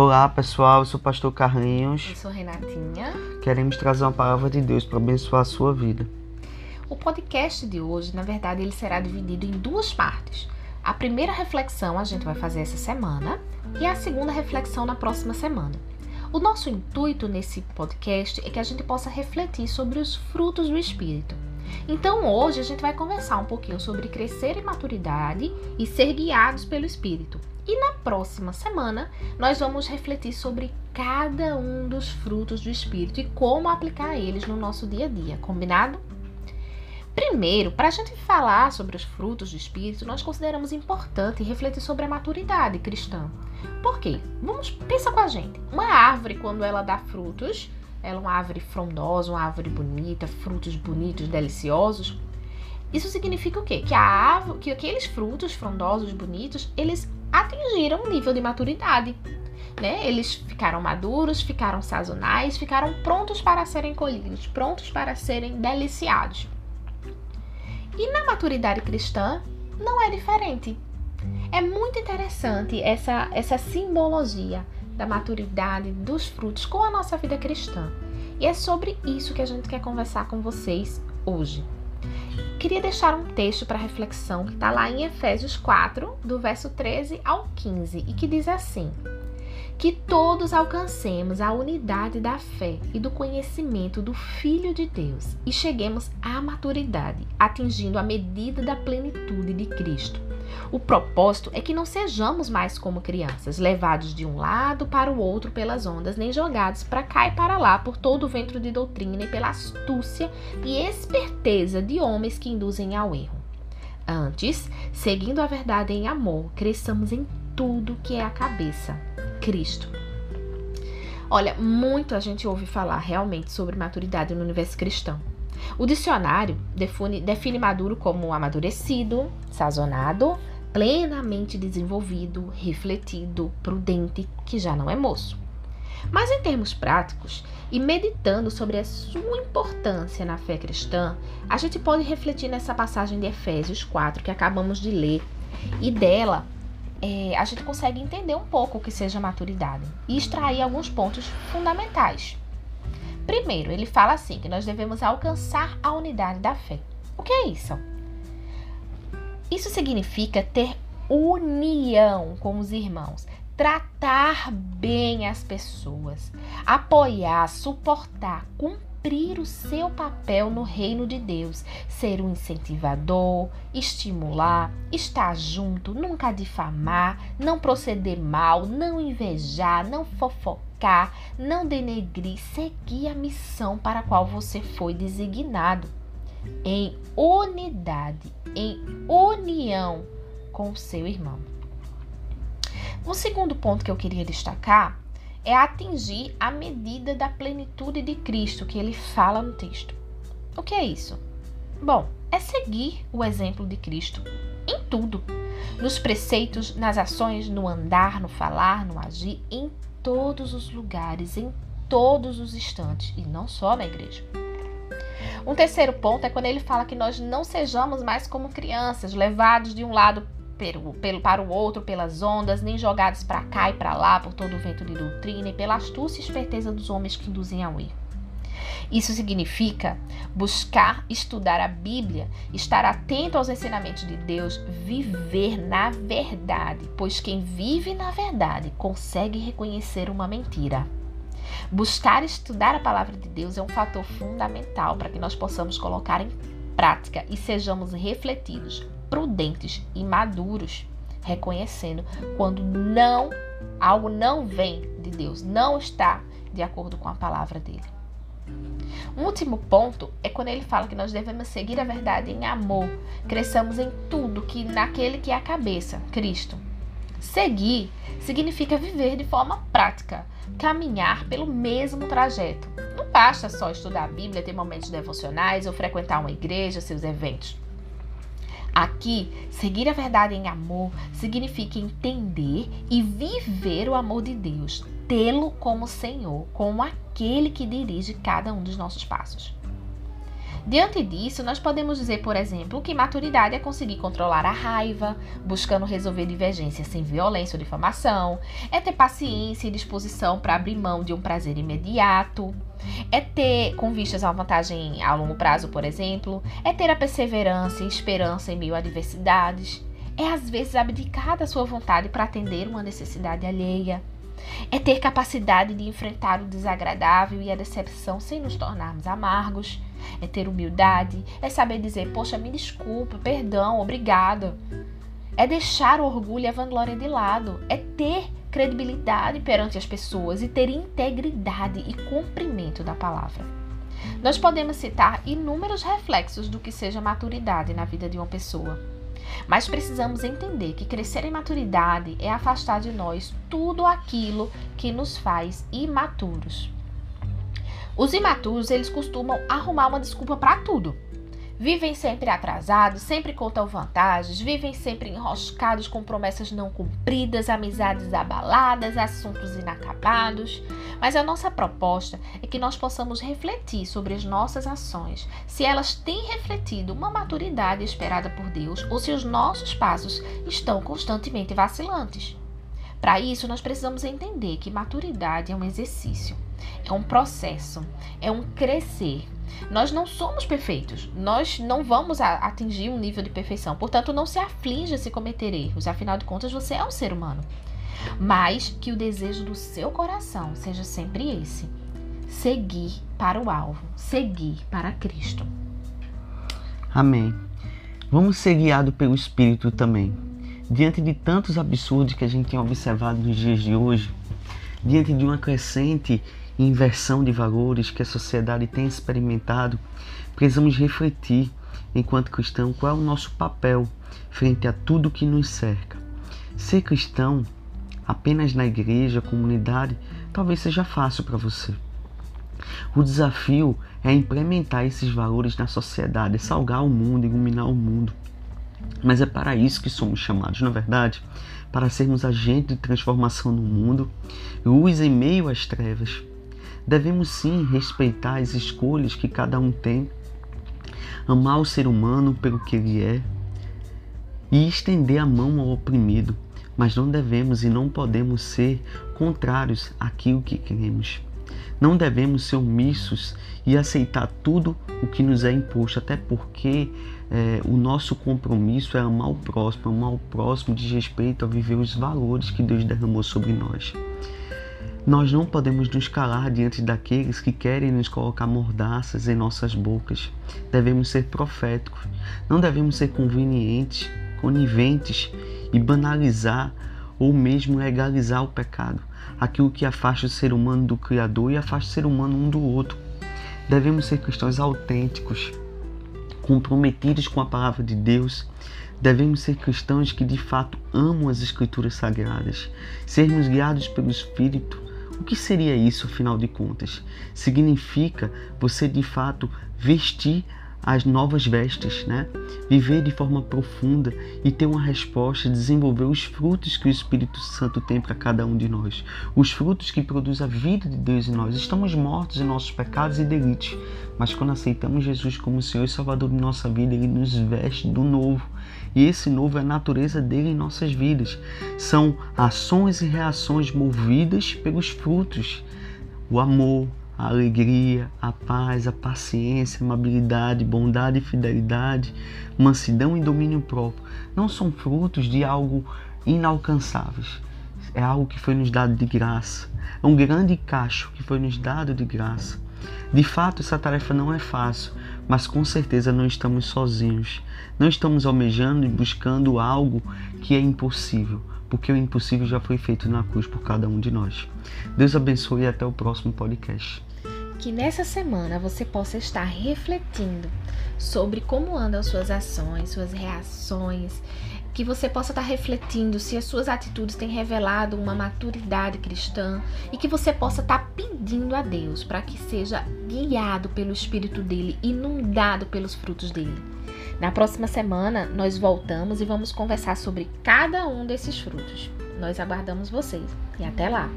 Olá pessoal, eu sou o pastor Carlinhos. Eu sou Renatinha. Queremos trazer uma palavra de Deus para abençoar a sua vida. O podcast de hoje, na verdade, ele será dividido em duas partes. A primeira reflexão a gente vai fazer essa semana e a segunda reflexão na próxima semana. O nosso intuito nesse podcast é que a gente possa refletir sobre os frutos do Espírito. Então, hoje a gente vai conversar um pouquinho sobre crescer em maturidade e ser guiados pelo Espírito. E na próxima semana, nós vamos refletir sobre cada um dos frutos do Espírito e como aplicar eles no nosso dia a dia, combinado? Primeiro, para a gente falar sobre os frutos do Espírito, nós consideramos importante refletir sobre a maturidade cristã. Por quê? Vamos, pensa com a gente. Uma árvore, quando ela dá frutos, ela é uma árvore frondosa, uma árvore bonita, frutos bonitos, deliciosos. Isso significa o quê? Que a árvore, que aqueles frutos frondosos, bonitos, eles atingiram um nível de maturidade. Né? Eles ficaram maduros, ficaram sazonais, ficaram prontos para serem colhidos, prontos para serem deliciados. E na maturidade cristã não é diferente. É muito interessante essa, essa simbologia da maturidade dos frutos com a nossa vida cristã. E é sobre isso que a gente quer conversar com vocês hoje. Queria deixar um texto para reflexão que está lá em Efésios 4, do verso 13 ao 15, e que diz assim: Que todos alcancemos a unidade da fé e do conhecimento do Filho de Deus e cheguemos à maturidade, atingindo a medida da plenitude de Cristo. O propósito é que não sejamos mais como crianças, levados de um lado para o outro pelas ondas, nem jogados para cá e para lá por todo o vento de doutrina e pela astúcia e esperteza de homens que induzem ao erro. Antes, seguindo a verdade em amor, cresçamos em tudo que é a cabeça, Cristo. Olha, muito a gente ouve falar realmente sobre maturidade no universo cristão. O dicionário define, define maduro como amadurecido, sazonado, plenamente desenvolvido, refletido, prudente, que já não é moço. Mas em termos práticos, e meditando sobre a sua importância na fé cristã, a gente pode refletir nessa passagem de Efésios 4 que acabamos de ler, e dela é, a gente consegue entender um pouco o que seja maturidade e extrair alguns pontos fundamentais. Primeiro, ele fala assim que nós devemos alcançar a unidade da fé. O que é isso? Isso significa ter união com os irmãos, tratar bem as pessoas, apoiar, suportar, cumprir o seu papel no reino de Deus, ser um incentivador, estimular, estar junto, nunca difamar, não proceder mal, não invejar, não fofocar não denegrir, seguir a missão para a qual você foi designado. Em unidade, em união com o seu irmão. O segundo ponto que eu queria destacar é atingir a medida da plenitude de Cristo que ele fala no texto. O que é isso? Bom, é seguir o exemplo de Cristo em tudo, nos preceitos, nas ações, no andar, no falar, no agir, em todos os lugares, em todos os instantes, e não só na igreja. Um terceiro ponto é quando ele fala que nós não sejamos mais como crianças, levados de um lado pelo, pelo, para o outro pelas ondas, nem jogados para cá e para lá por todo o vento de doutrina e pela astúcia e esperteza dos homens que induzem ao erro. Isso significa buscar estudar a Bíblia, estar atento aos ensinamentos de Deus, viver na verdade, pois quem vive na verdade consegue reconhecer uma mentira. Buscar estudar a palavra de Deus é um fator fundamental para que nós possamos colocar em prática e sejamos refletidos, prudentes e maduros, reconhecendo quando não algo não vem de Deus, não está de acordo com a palavra dele. Um último ponto é quando ele fala que nós devemos seguir a verdade em amor, cresçamos em tudo que naquele que é a cabeça, Cristo. Seguir significa viver de forma prática, caminhar pelo mesmo trajeto. Não basta só estudar a Bíblia, ter momentos devocionais ou frequentar uma igreja, seus eventos. Aqui, seguir a verdade em amor significa entender e viver o amor de Deus, tê-lo como Senhor, como aquele que dirige cada um dos nossos passos. Diante disso, nós podemos dizer, por exemplo, que maturidade é conseguir controlar a raiva, buscando resolver divergências sem violência ou difamação, é ter paciência e disposição para abrir mão de um prazer imediato, é ter com vistas a uma vantagem a longo prazo, por exemplo, é ter a perseverança e esperança em meio a adversidades, é às vezes abdicar da sua vontade para atender uma necessidade alheia. É ter capacidade de enfrentar o desagradável e a decepção sem nos tornarmos amargos é ter humildade, é saber dizer, poxa, me desculpa, perdão, obrigada. É deixar o orgulho e a vanglória de lado, é ter credibilidade perante as pessoas e ter integridade e cumprimento da palavra. Nós podemos citar inúmeros reflexos do que seja maturidade na vida de uma pessoa. Mas precisamos entender que crescer em maturidade é afastar de nós tudo aquilo que nos faz imaturos. Os imaturos, eles costumam arrumar uma desculpa para tudo. Vivem sempre atrasados, sempre contam vantagens, vivem sempre enroscados com promessas não cumpridas, amizades abaladas, assuntos inacabados. Mas a nossa proposta é que nós possamos refletir sobre as nossas ações, se elas têm refletido uma maturidade esperada por Deus ou se os nossos passos estão constantemente vacilantes. Para isso, nós precisamos entender que maturidade é um exercício é um processo, é um crescer. Nós não somos perfeitos, nós não vamos atingir um nível de perfeição, portanto, não se aflinja se cometer erros, afinal de contas, você é um ser humano. Mas que o desejo do seu coração seja sempre esse: seguir para o alvo, seguir para Cristo. Amém. Vamos ser guiados pelo Espírito também. Diante de tantos absurdos que a gente tem observado nos dias de hoje, diante de uma crescente inversão de valores que a sociedade tem experimentado, precisamos refletir, enquanto cristão, qual é o nosso papel frente a tudo que nos cerca. Ser cristão apenas na igreja, comunidade, talvez seja fácil para você. O desafio é implementar esses valores na sociedade, é salgar o mundo, iluminar o mundo. Mas é para isso que somos chamados, na é verdade, para sermos agentes de transformação no mundo, luz em meio às trevas. Devemos sim respeitar as escolhas que cada um tem, amar o ser humano pelo que ele é e estender a mão ao oprimido, mas não devemos e não podemos ser contrários àquilo que queremos. Não devemos ser omissos e aceitar tudo o que nos é imposto, até porque é, o nosso compromisso é amar o próximo, amar o próximo de respeito a viver os valores que Deus derramou sobre nós. Nós não podemos nos calar diante daqueles que querem nos colocar mordaças em nossas bocas. Devemos ser proféticos, não devemos ser convenientes, coniventes e banalizar ou mesmo legalizar o pecado, aquilo que afasta o ser humano do Criador e afasta o ser humano um do outro. Devemos ser cristãos autênticos, comprometidos com a palavra de Deus. Devemos ser cristãos que de fato amam as Escrituras Sagradas, sermos guiados pelo Espírito o que seria isso, afinal de contas? Significa você de fato vestir as novas vestes, né? Viver de forma profunda e ter uma resposta, desenvolver os frutos que o Espírito Santo tem para cada um de nós. Os frutos que produz a vida de Deus em nós. Estamos mortos em nossos pecados e delitos, mas quando aceitamos Jesus como Senhor e Salvador de nossa vida, Ele nos veste do novo e esse novo é a natureza dele em nossas vidas. São ações e reações movidas pelos frutos: o amor, a alegria, a paz, a paciência, a amabilidade, bondade e fidelidade, mansidão e domínio próprio. Não são frutos de algo inalcançáveis. É algo que foi nos dado de graça. É um grande cacho que foi nos dado de graça. De fato, essa tarefa não é fácil, mas com certeza não estamos sozinhos. Não estamos almejando e buscando algo que é impossível, porque o impossível já foi feito na cruz por cada um de nós. Deus abençoe e até o próximo podcast. Que nessa semana você possa estar refletindo sobre como andam suas ações, suas reações, que você possa estar refletindo se as suas atitudes têm revelado uma maturidade cristã e que você possa estar pedindo a Deus para que seja guiado pelo Espírito dele, inundado pelos frutos dele. Na próxima semana, nós voltamos e vamos conversar sobre cada um desses frutos. Nós aguardamos vocês e até lá!